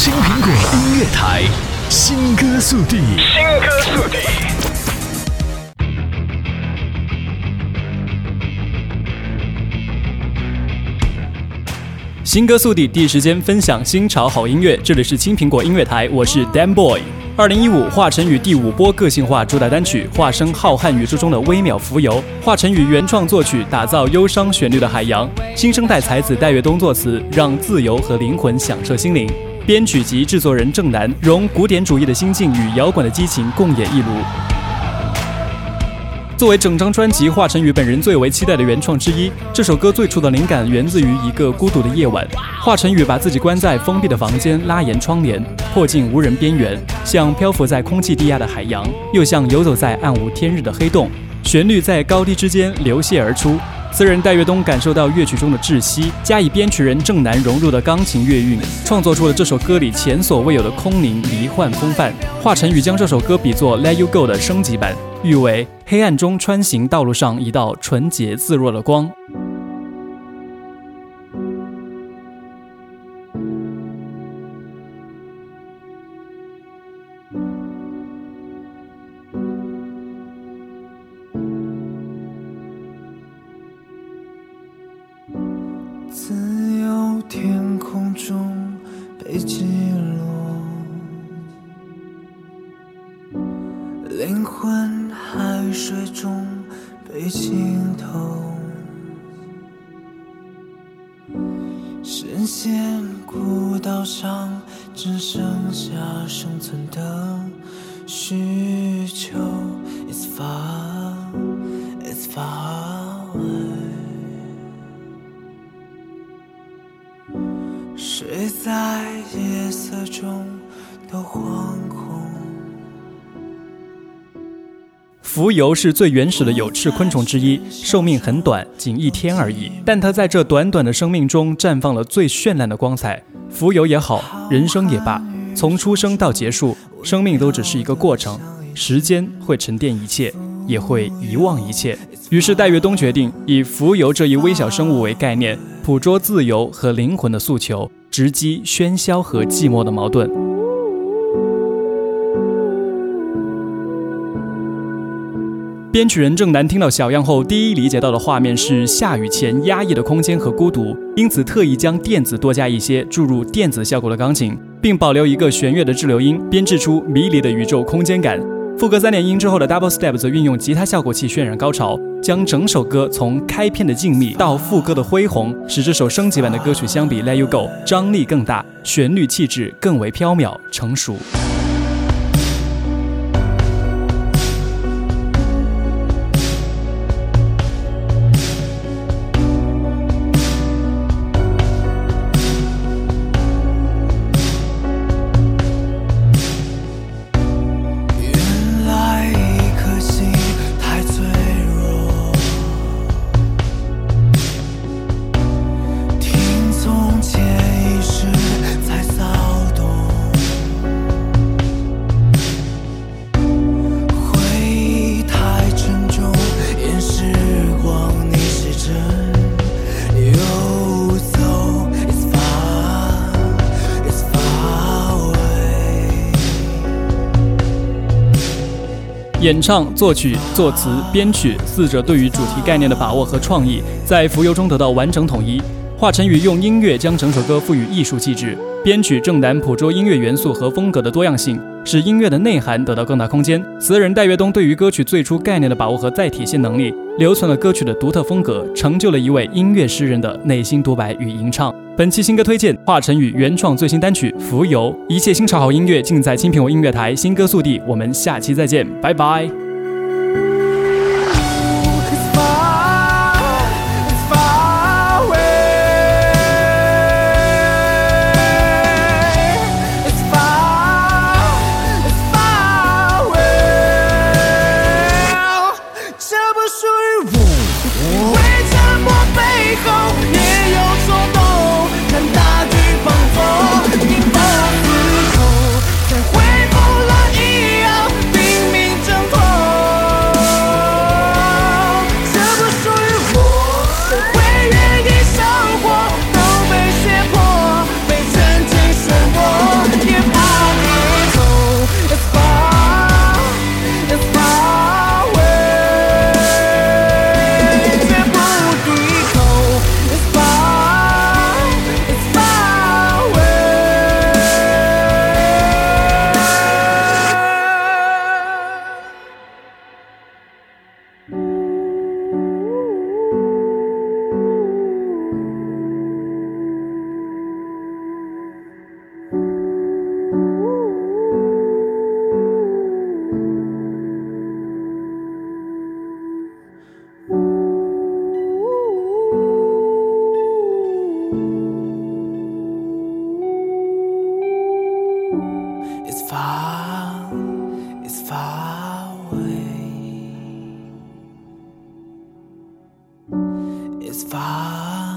青苹果音乐台，新歌速递，新歌速递。新歌速递，第一时间分享新潮好音乐。这里是青苹果音乐台，我是 Dan Boy。二零一五华晨宇第五波个性化主打单曲，化身浩瀚宇宙中的微渺浮游。华晨宇原创作曲，打造忧伤旋律的海洋。新生代才子戴月东作词，让自由和灵魂响彻心灵。编曲及制作人郑楠，融古典主义的心境与摇滚的激情共演一炉。作为整张专辑华晨宇本人最为期待的原创之一，这首歌最初的灵感源自于一个孤独的夜晚。华晨宇把自己关在封闭的房间，拉严窗帘，迫近无人边缘，像漂浮在空气低压的海洋，又像游走在暗无天日的黑洞。旋律在高低之间流泻而出。词人戴月东感受到乐曲中的窒息，加以编曲人郑楠融入的钢琴乐韵，创作出了这首歌里前所未有的空灵迷幻风范。华晨宇将这首歌比作《Let You Go》的升级版，誉为黑暗中穿行道路上一道纯洁自若的光。灵魂海水中被浸透，深陷孤岛上，只剩下生存的需求。It's far, it's far away。睡在夜色中的惶恐。蜉蝣是最原始的有翅昆虫之一，寿命很短，仅一天而已。但它在这短短的生命中绽放了最绚烂的光彩。蜉蝣也好，人生也罢，从出生到结束，生命都只是一个过程。时间会沉淀一切，也会遗忘一切。于是戴月东决定以蜉蝣这一微小生物为概念，捕捉自由和灵魂的诉求，直击喧嚣和寂寞的矛盾。编曲人郑楠听到小样后，第一理解到的画面是下雨前压抑的空间和孤独，因此特意将电子多加一些，注入电子效果的钢琴，并保留一个弦乐的滞留音，编制出迷离的宇宙空间感。副歌三连音之后的 double step 则运用吉他效果器渲染高潮，将整首歌从开篇的静谧到副歌的恢宏，使这首升级版的歌曲相比 Let You Go 张力更大，旋律气质更为飘渺成熟。演唱、作曲、作词、编曲四者对于主题概念的把握和创意，在《浮游》中得到完整统一。华晨宇用音乐将整首歌赋予艺术气质，编曲正南捕捉音乐元素和风格的多样性，使音乐的内涵得到更大空间。词人戴月东对于歌曲最初概念的把握和再体现能力，留存了歌曲的独特风格，成就了一位音乐诗人的内心独白与吟唱。本期新歌推荐：华晨宇原创最新单曲《浮游》，一切新潮好音乐尽在青苹果音乐台新歌速递。我们下期再见，拜拜。Far, it's far away. It's far.